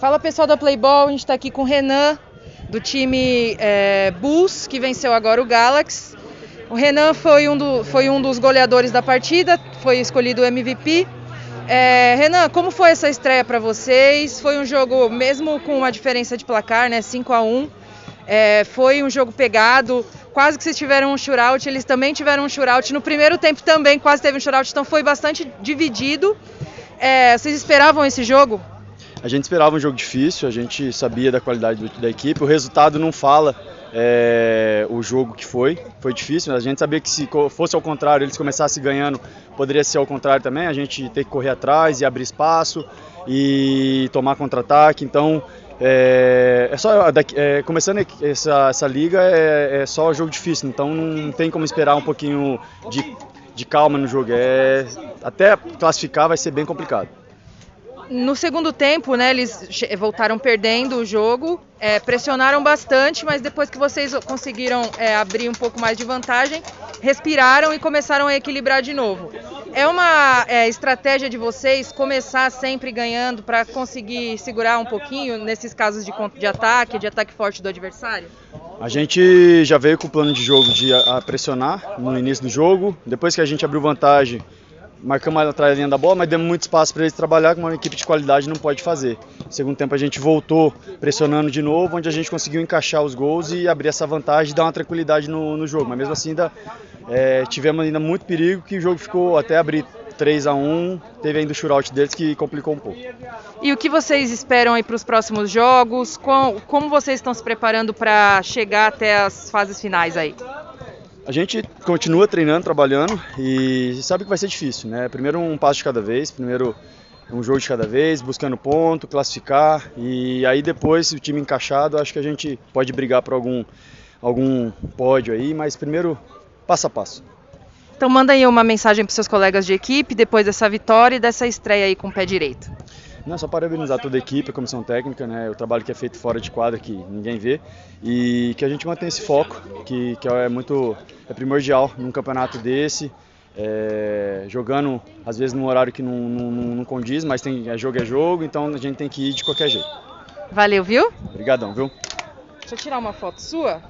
Fala pessoal da Playball, a gente está aqui com o Renan, do time é, Bulls, que venceu agora o Galaxy. O Renan foi um, do, foi um dos goleadores da partida, foi escolhido o MVP. É, Renan, como foi essa estreia para vocês? Foi um jogo, mesmo com uma diferença de placar, né, 5 a 1 é, foi um jogo pegado, quase que vocês tiveram um shootout, eles também tiveram um shootout. No primeiro tempo também quase teve um shootout, então foi bastante dividido. É, vocês esperavam esse jogo? A gente esperava um jogo difícil, a gente sabia da qualidade da equipe, o resultado não fala é, o jogo que foi, foi difícil, a gente sabia que se fosse ao contrário, eles começassem ganhando, poderia ser ao contrário também, a gente ter que correr atrás e abrir espaço e tomar contra-ataque, então é, é só é, começando essa, essa liga é, é só jogo difícil, então não tem como esperar um pouquinho de, de calma no jogo, é, até classificar vai ser bem complicado. No segundo tempo, né, eles voltaram perdendo o jogo, é, pressionaram bastante, mas depois que vocês conseguiram é, abrir um pouco mais de vantagem, respiraram e começaram a equilibrar de novo. É uma é, estratégia de vocês começar sempre ganhando para conseguir segurar um pouquinho nesses casos de, de ataque, de ataque forte do adversário? A gente já veio com o plano de jogo de pressionar no início do jogo. Depois que a gente abriu vantagem, marcamos atrás da linha da bola, mas demos muito espaço para eles trabalhar, que uma equipe de qualidade não pode fazer. No segundo tempo a gente voltou pressionando de novo, onde a gente conseguiu encaixar os gols e abrir essa vantagem e dar uma tranquilidade no, no jogo. Mas mesmo assim ainda é, tivemos ainda muito perigo, que o jogo ficou até abrir 3 a 1 teve ainda o shootout deles que complicou um pouco. E o que vocês esperam aí para os próximos jogos? Como, como vocês estão se preparando para chegar até as fases finais aí? A gente continua treinando, trabalhando e sabe que vai ser difícil, né? Primeiro um passo de cada vez, primeiro um jogo de cada vez, buscando ponto, classificar e aí depois o time encaixado, acho que a gente pode brigar por algum algum pódio aí, mas primeiro passo a passo. Então manda aí uma mensagem para seus colegas de equipe depois dessa vitória e dessa estreia aí com o pé direito. Não, só parabenizar toda a equipe, a comissão técnica, né, o trabalho que é feito fora de quadra que ninguém vê e que a gente mantenha esse foco, que, que é muito é primordial num campeonato desse, é, jogando às vezes num horário que não, não, não condiz, mas tem, é jogo é jogo, então a gente tem que ir de qualquer jeito. Valeu, viu? Obrigadão, viu? Deixa eu tirar uma foto sua.